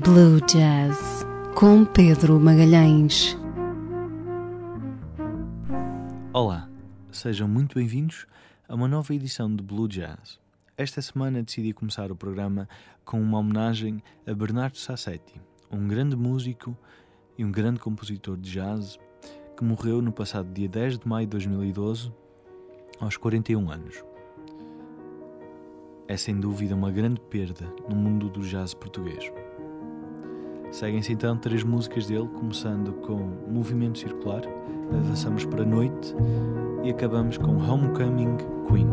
Blue Jazz com Pedro Magalhães. Olá, sejam muito bem-vindos a uma nova edição de Blue Jazz. Esta semana decidi começar o programa com uma homenagem a Bernardo Sassetti, um grande músico e um grande compositor de jazz que morreu no passado dia 10 de maio de 2012, aos 41 anos. É sem dúvida uma grande perda no mundo do jazz português. Seguem-se então três músicas dele, começando com Movimento Circular, avançamos para Noite e acabamos com Homecoming Queen.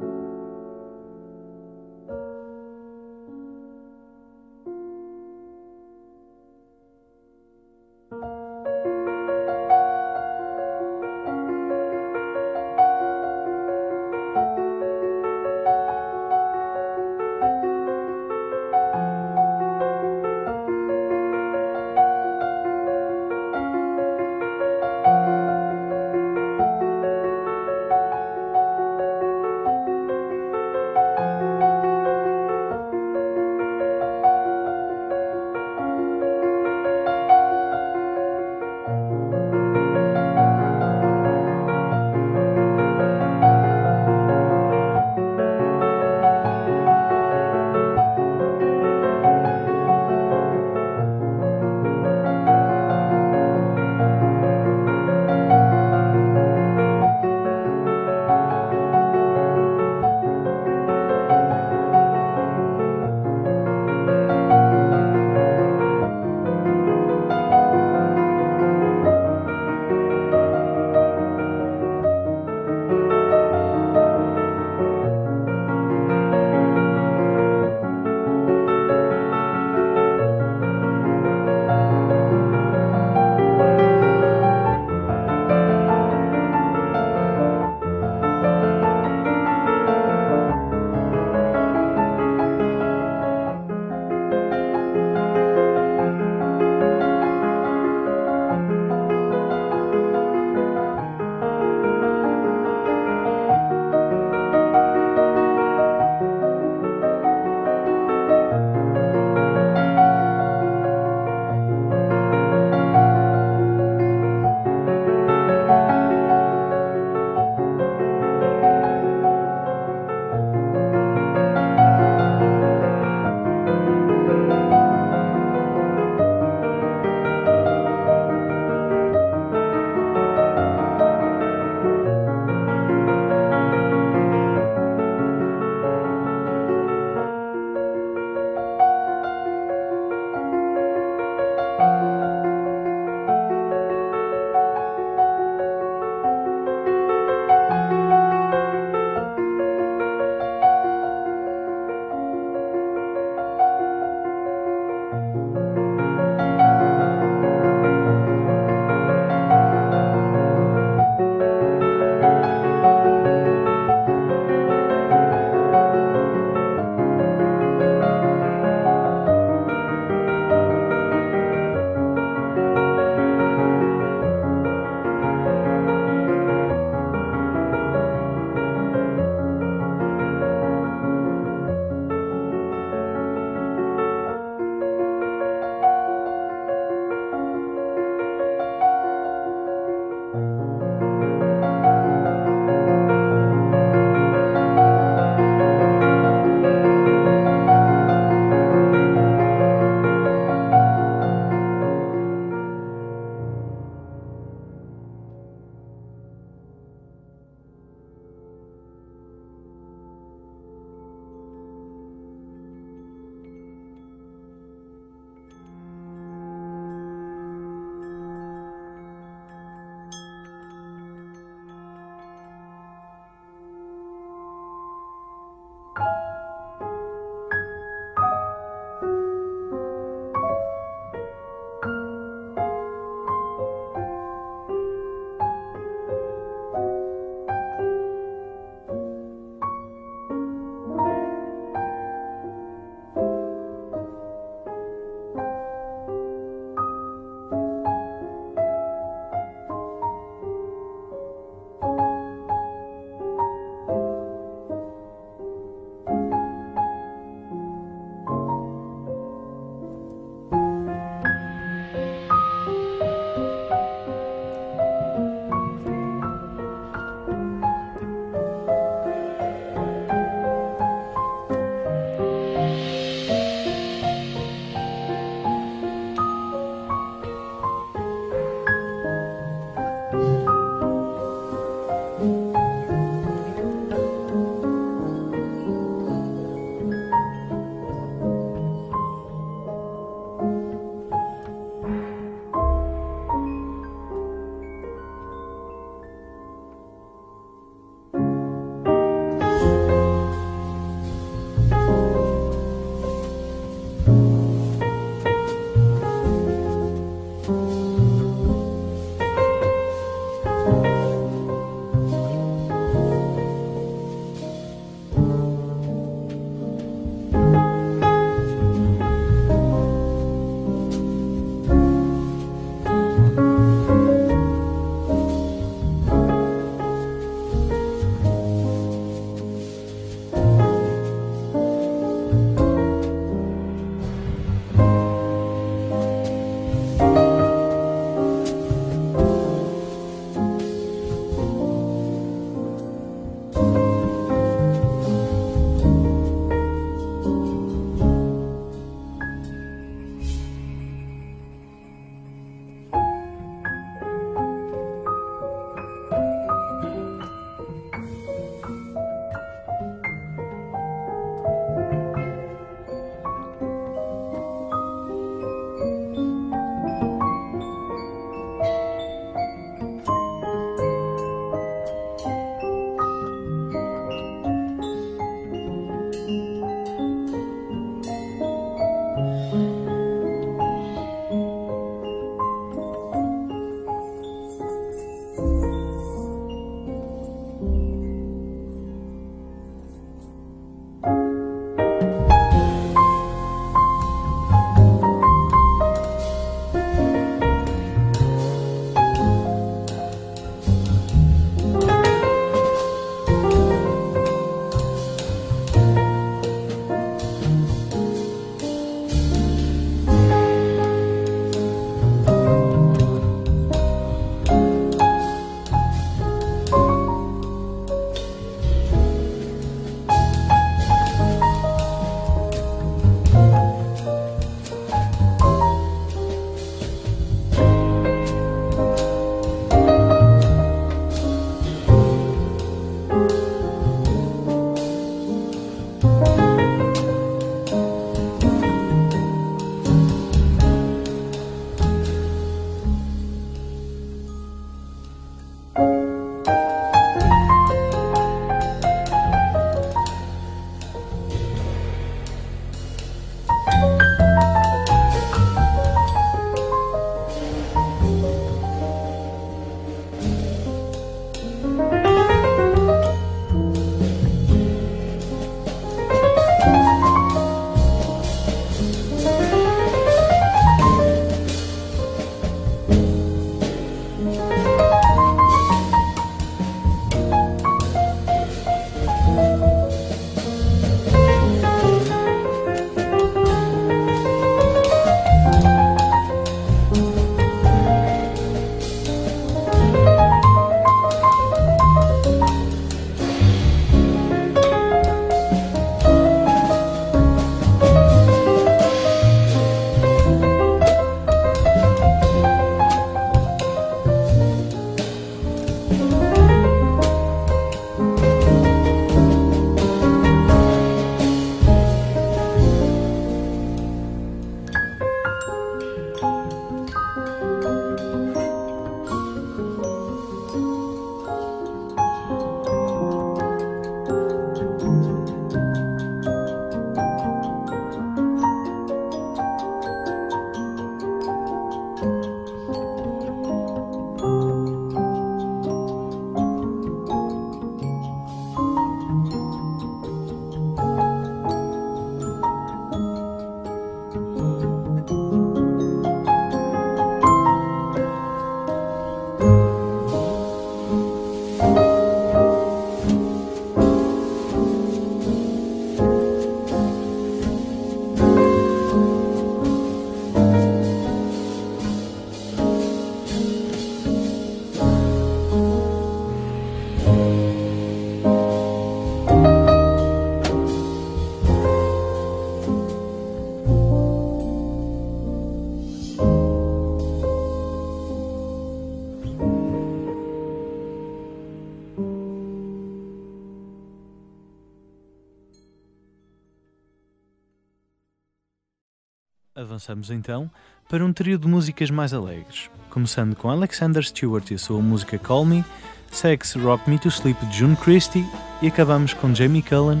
Avançamos então para um trio de músicas mais alegres, começando com Alexander Stewart e a sua música Call Me, segue-se Rock Me to Sleep de June Christie e acabamos com Jamie Cullen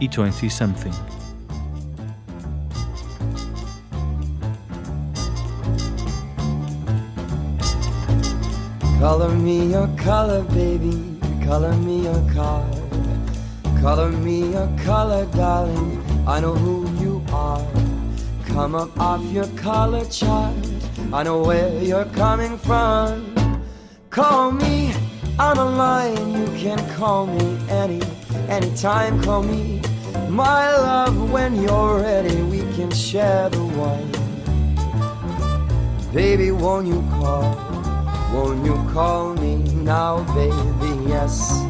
e 20 Something. Color me your color, baby. Color me your card. Color me your color, darling. I know who you are. Come up off your color chart. I know where you're coming from. Call me on a line. You can call me any anytime. Call me my love when you're ready. We can share the wine. Baby, won't you call? Won't you call me now, baby? Yes.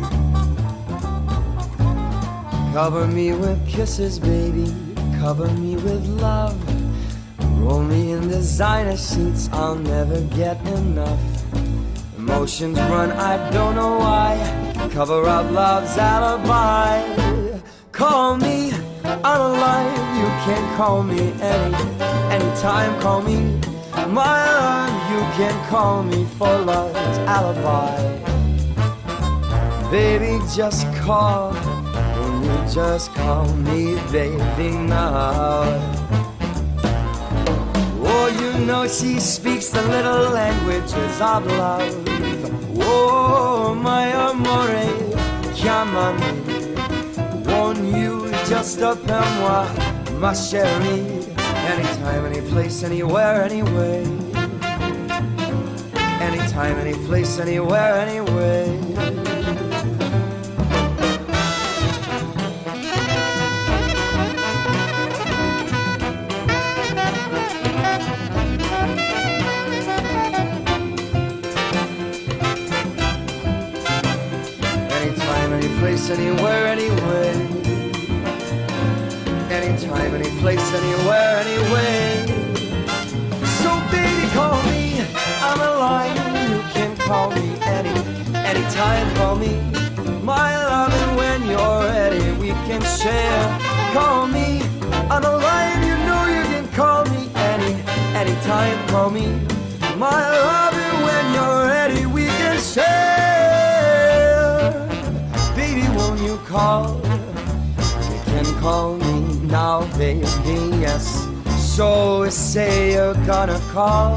Cover me with kisses, baby. Cover me with love. Me in designer sheets. I'll never get enough. Emotions run, I don't know why. Cover up love's alibi. Call me line. You can call me any anytime. Call me my love. You can call me for love's alibi. Baby, just call. Will you just call me baby now? Oh, you know she speaks the little languages of love. Oh, my amore, chiamami. Won't you just appelle moi, ma chérie? Anytime, any place, anywhere, anyway. Anytime, any place, anywhere, anyway. Place, anywhere, anyway. Anytime, any place, anywhere, anyway. So baby, call me. I'm a line. You can call me any anytime. Call me my love, and when you're ready, we can share. Call me. I'm a lion. You know you can call me any anytime. Call me my love, call? You can call me now, baby. Yes. So say you're gonna call.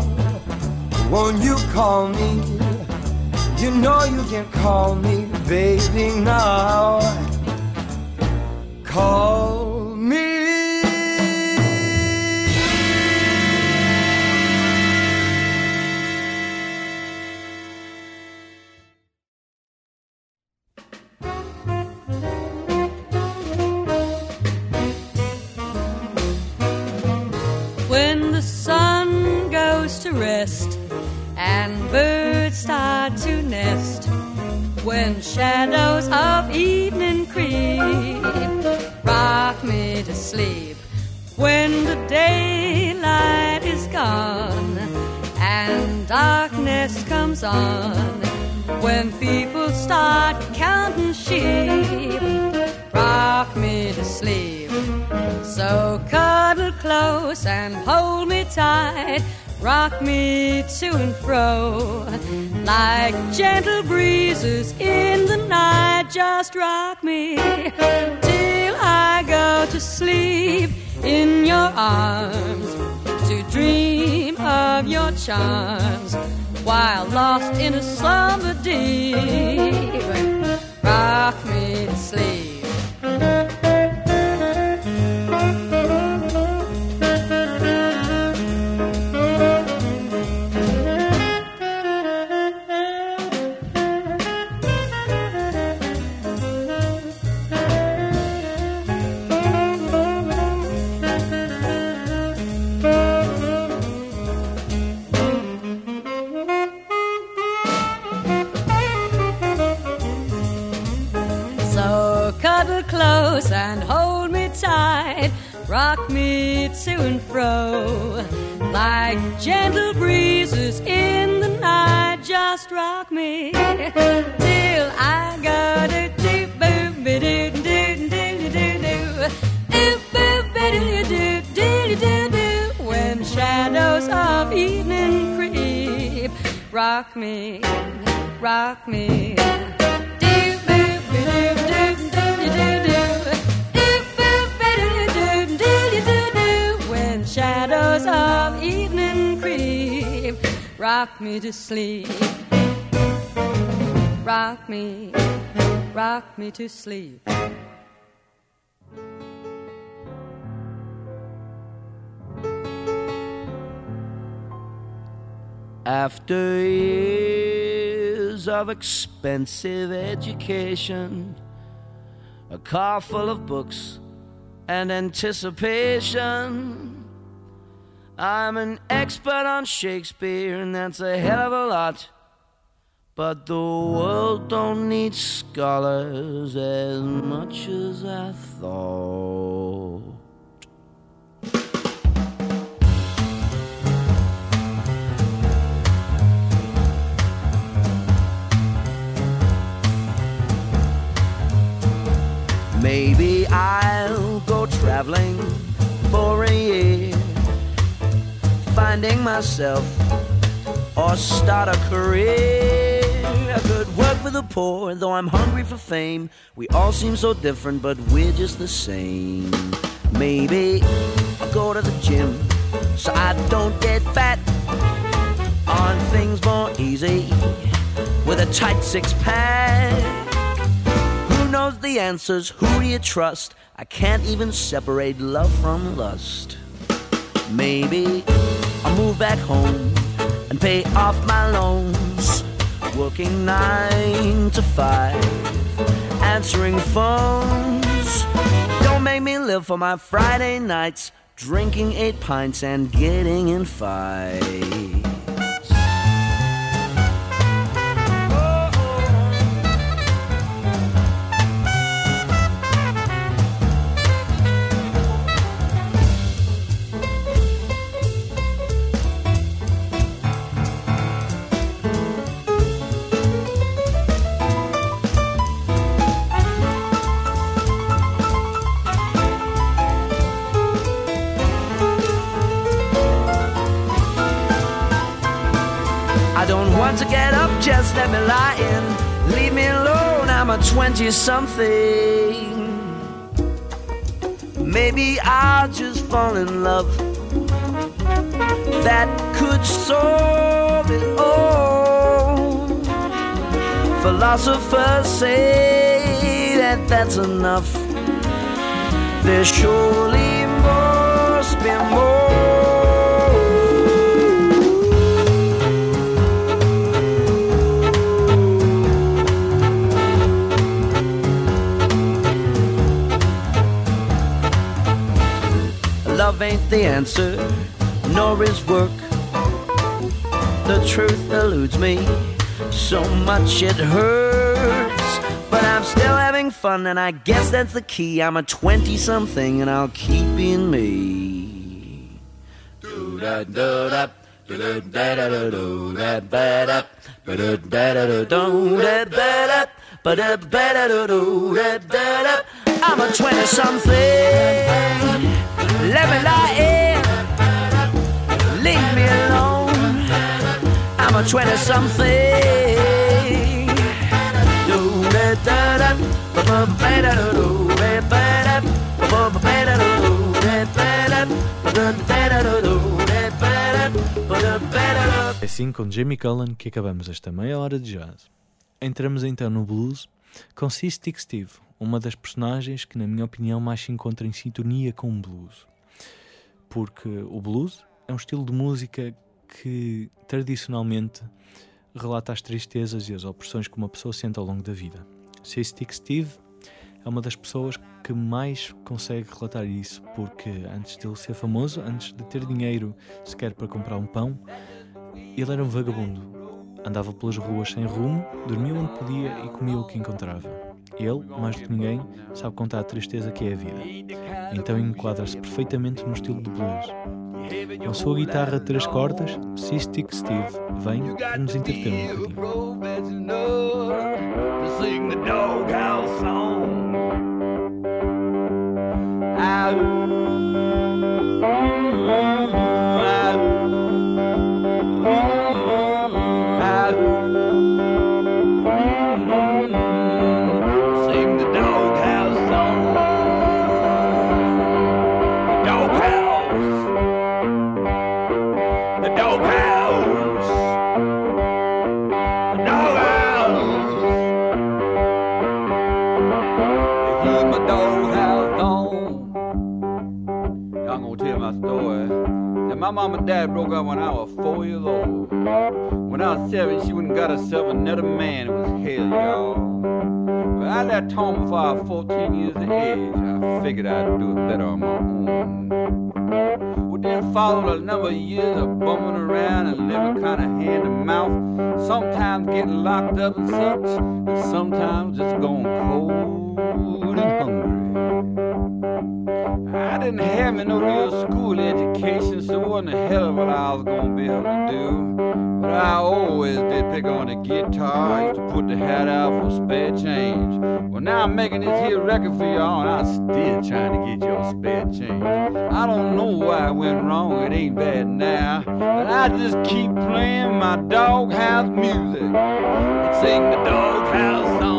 Won't you call me? You know you can call me, baby, now. Call and hold me tight, rock me to and fro, like gentle breezes in the night. Just rock me till I go to sleep in your arms, to dream of your charms while lost in a slumber deep. Rock me to sleep. to and fro like gentle breezes in the night. Just rock me till I go do do boo be do do do do do do do boo be do do do do do when shadows of evening creep. Rock me, rock me, do boo be do do. Shadows of evening creep, rock me to sleep. Rock me, rock me to sleep. After years of expensive education, a car full of books and anticipation, I'm an expert on Shakespeare, and that's a hell of a lot. But the world don't need scholars as much as I thought. Maybe I'll go traveling for a year, finding myself or start a career. I could work for the poor, though I'm hungry for fame. We all seem so different, but we're just the same. Maybe I'll go to the gym so I don't get fat on things more easy with a tight six pack Who knows the answers? Who do you trust? I can't even separate love from lust. Maybe I'll move back home and pay off my loans. Working nine to five, answering phones. Don't make me live for my Friday nights, drinking eight pints and getting in fights. To get up, just let me lie in. Leave me alone, I'm a 20 something. Maybe I'll just fall in love. That could solve it all. Philosophers say that that's enough. There surely must be more. Love ain't the answer, nor is work. The truth eludes me, so much it hurts. But I'm still having fun, and I guess that's the key. I'm a 20 something, and I'll keep being me. Do da do da. I'm a 20 something. Let me lie in. Leave me alone. I'm a 20 something. Assim com Jamie Cullen que acabamos esta meia hora de jazz. Entramos então no blues com. Stick Steve, uma das personagens que, na minha opinião, mais se encontra em sintonia com o blues porque o blues é um estilo de música que tradicionalmente relata as tristezas e as opressões que uma pessoa sente ao longo da vida. Stick Steve é uma das pessoas que mais consegue relatar isso, porque antes de ele ser famoso, antes de ter dinheiro sequer para comprar um pão, ele era um vagabundo. Andava pelas ruas sem rumo, dormia onde podia e comia o que encontrava. Ele, mais do que ninguém, sabe contar a tristeza que é a vida. Então enquadra-se perfeitamente no estilo de blues. Com sua guitarra de três cordas, Sistik Steve vem para nos entreter um bocadinho. Dad broke up when I was four years old. When I was seven, she went and got herself another man. It was hell, y'all. But I left home before I was 14 years of age. I figured I'd do it better on my own. Well, then followed a number of years of bumming around and living kind of hand to mouth. Sometimes getting locked up and such, and sometimes just going cold wasn't a hell of what I was gonna be able to do. But I always did pick on the guitar. I used to put the hat out for spare change. Well, now I'm making this here record for y'all, and I'm still trying to get y'all spare change. I don't know why I went wrong, it ain't bad now. But I just keep playing my doghouse music and sing the doghouse song.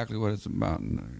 Exactly what it's about, kind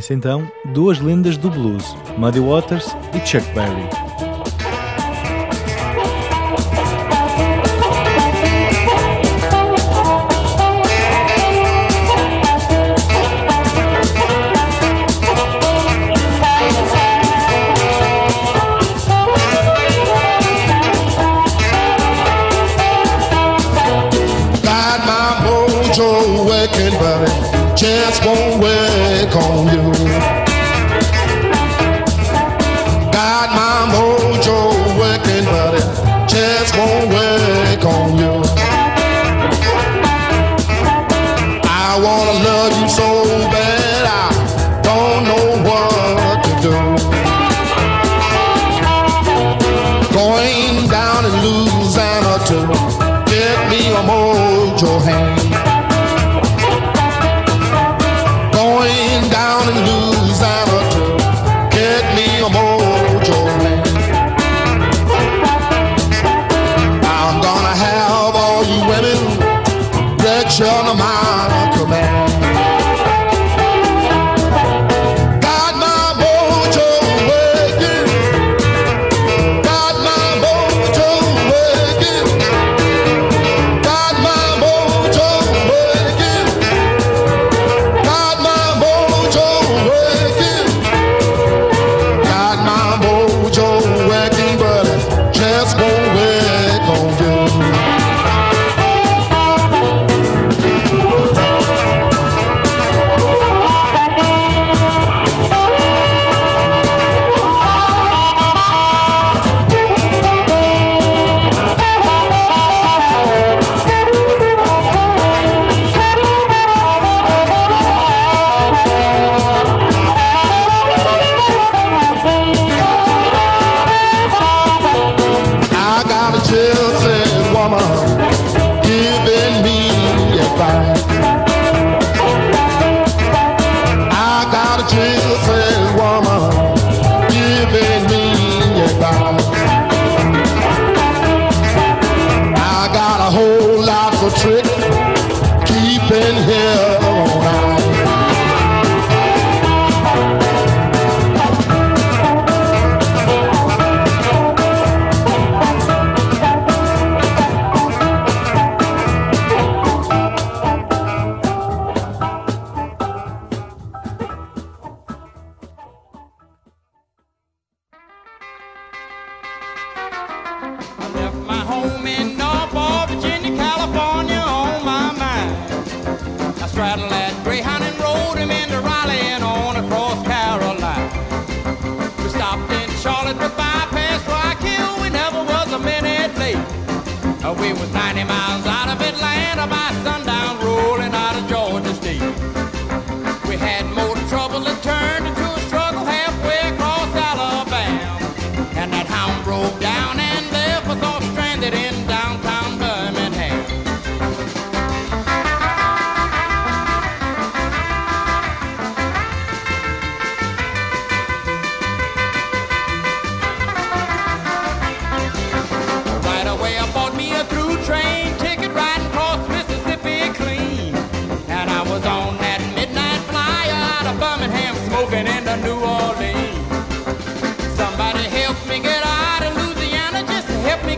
ouvem-se então duas lendas do blues, Muddy Waters e Chuck Berry.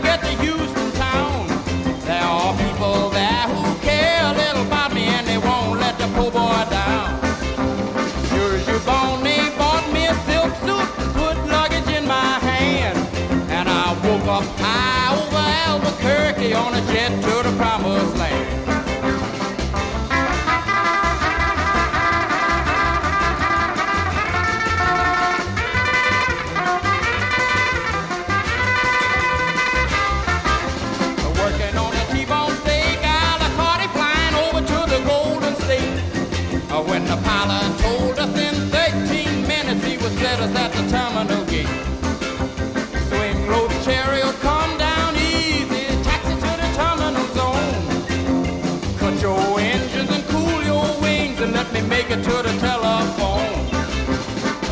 get to Houston town, there are people there who care a little about me and they won't let the poor boy down. Sure as you're born, they bought me a silk suit put luggage in my hand. And I woke up high over Albuquerque on a jet to the promised land. letters at the terminal gate. Swing low oh, come down easy. Taxi to the terminal zone. Cut your engines and cool your wings and let me make it to the telephone.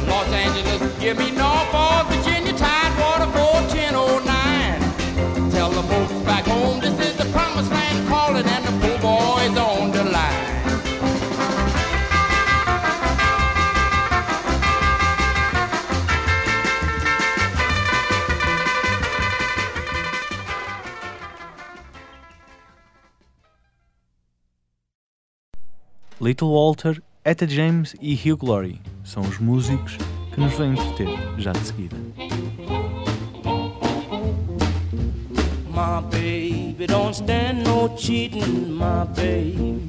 Los Angeles, give me Norfolk. Little Walter, Etta James e Hugh Glory são os músicos que nos vão entreter já de seguida. My baby don't stand no cheating, my baby.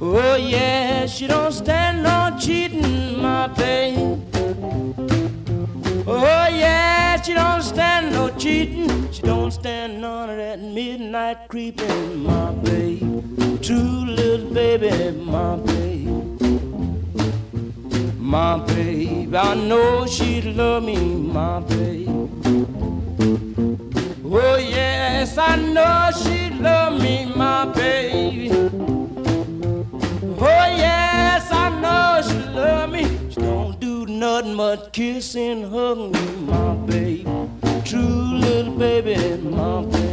Oh yeah, she don't stand no cheating, my baby. Oh yeah, she don't stand no cheating. She don't stand none of that midnight creeping, my baby. True little baby, my baby. My baby, I know she'd love me, my baby. Oh yes, I know she'd love me, my baby. Oh yes, I know she love me. Nothing but kiss and hug me, my baby. True little baby, my baby.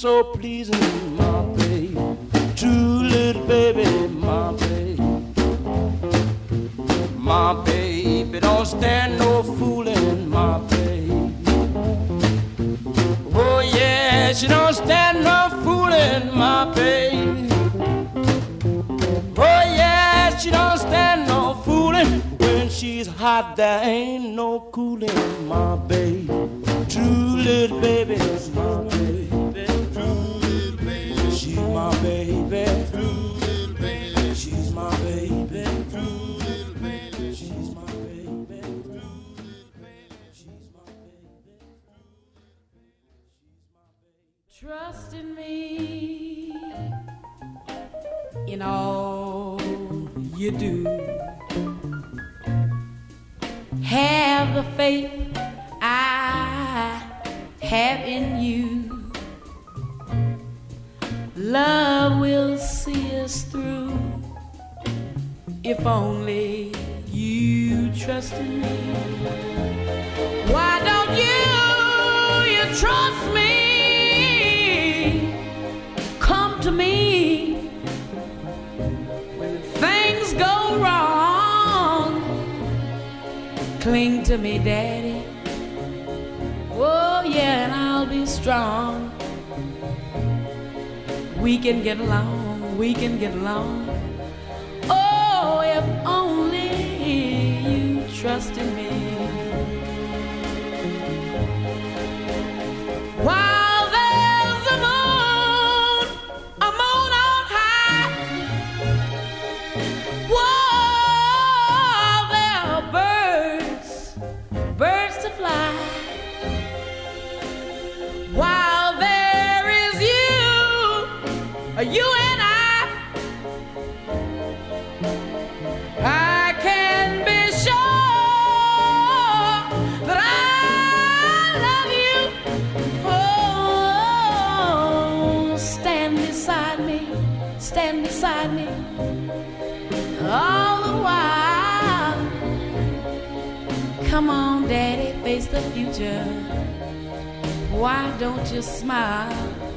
So pleasing, my baby. True little baby, my baby. My baby don't stand no fooling, my baby. Oh yeah, she don't stand no fooling, my baby. Oh yeah, she don't stand no fooling. When she's hot, there ain't no cooling, my baby. True little baby, my baby. Trust in me in all you do. Have the faith I have in you. Love will see us through if only you trust in me. Why don't you, you trust me? Come to me when things go wrong. Cling to me, Daddy. Oh, yeah, and I'll be strong. We can get along, we can get along. Oh, if only you trust in me. You and I. I can be sure that I love you. Oh, stand beside me, stand beside me. All the while, come on, Daddy, face the future. Why don't you smile?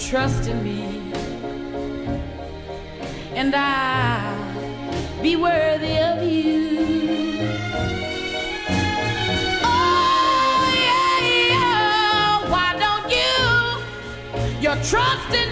Trust in me and I'll be worthy of you. Oh, yeah, yeah. Why don't you? You're trusting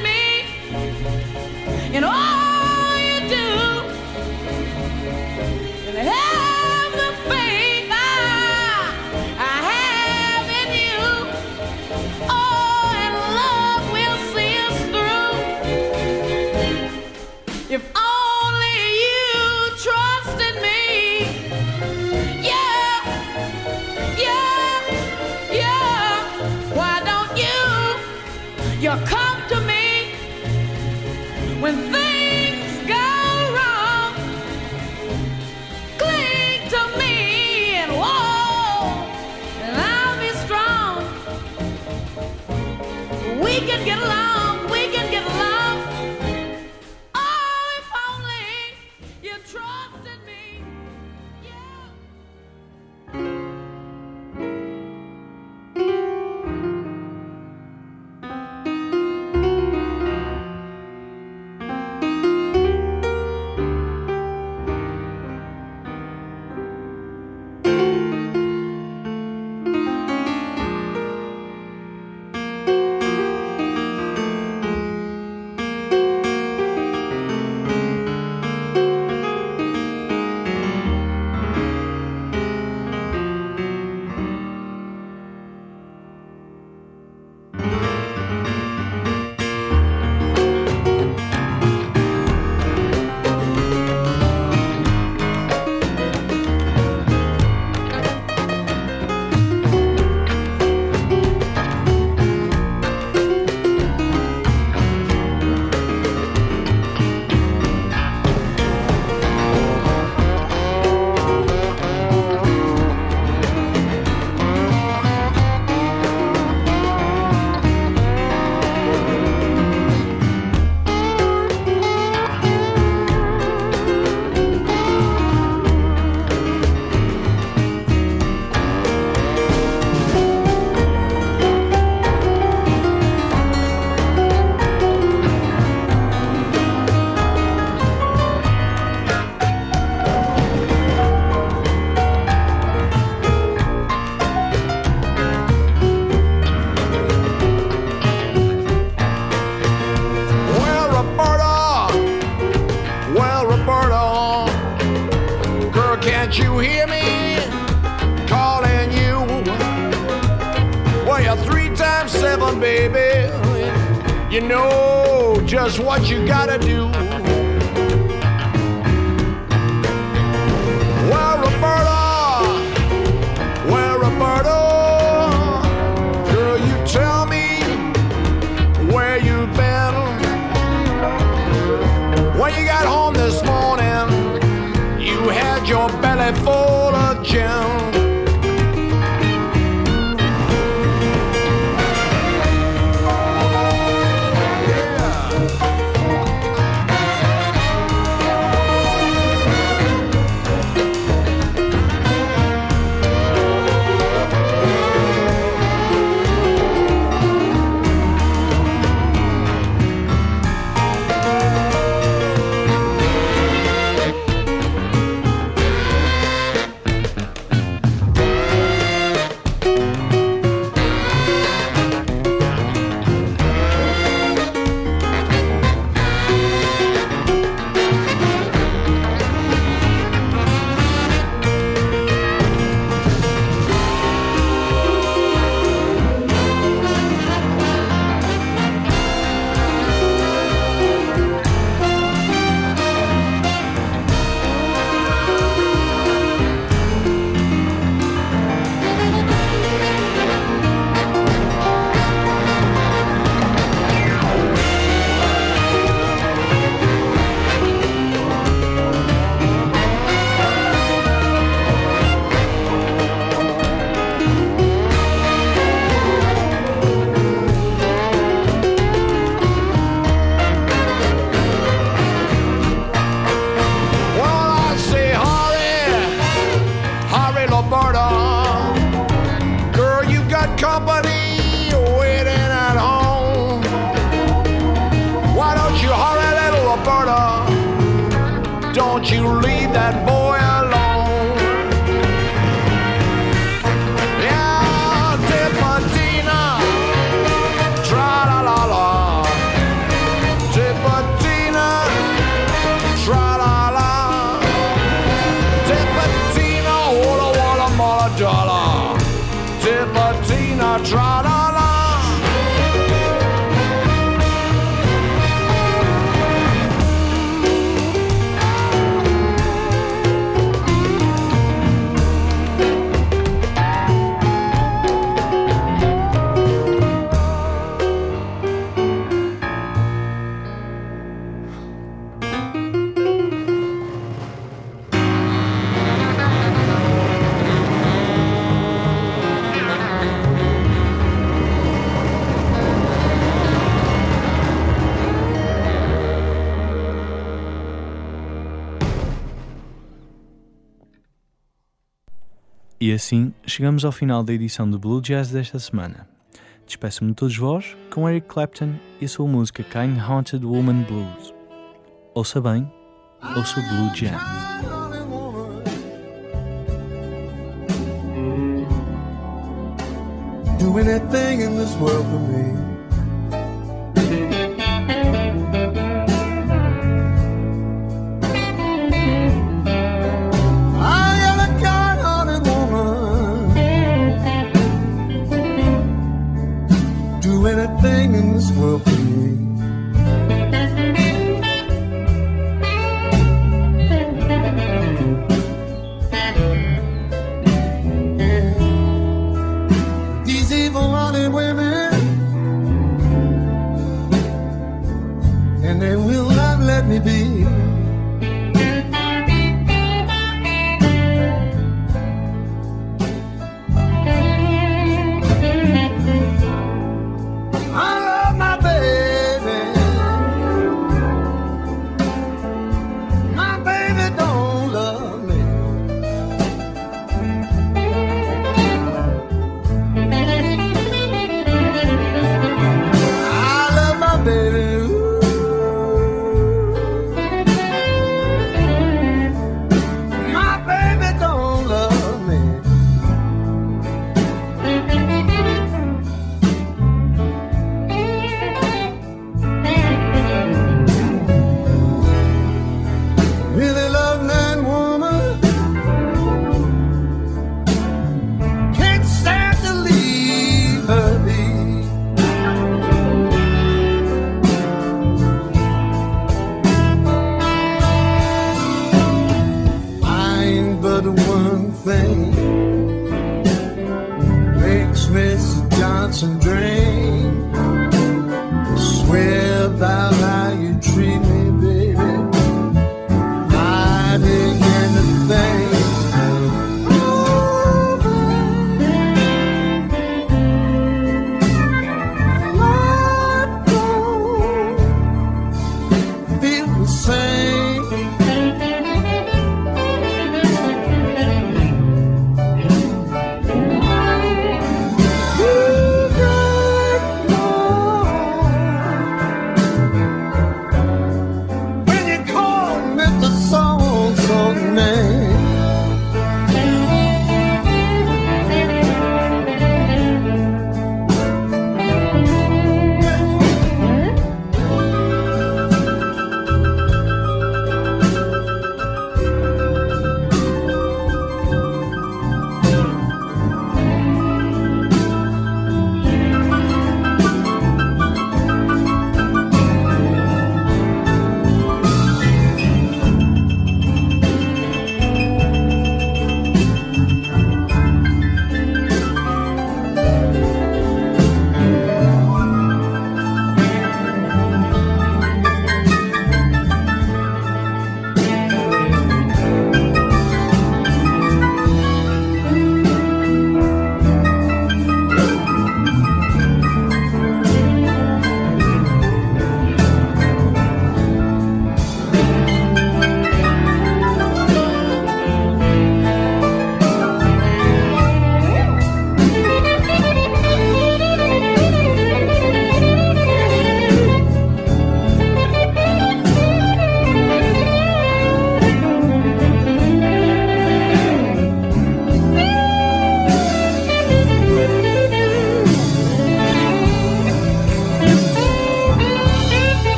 what you gotta do. Leave that boy chegamos ao final da edição do Blue Jazz desta semana. Despeço-me de todos vós com Eric Clapton e a sua música Kind Haunted Woman Blues. Ouça bem, ouça Blue Jazz. do anything in this world for me.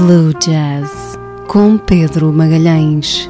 Blue Jazz com Pedro Magalhães.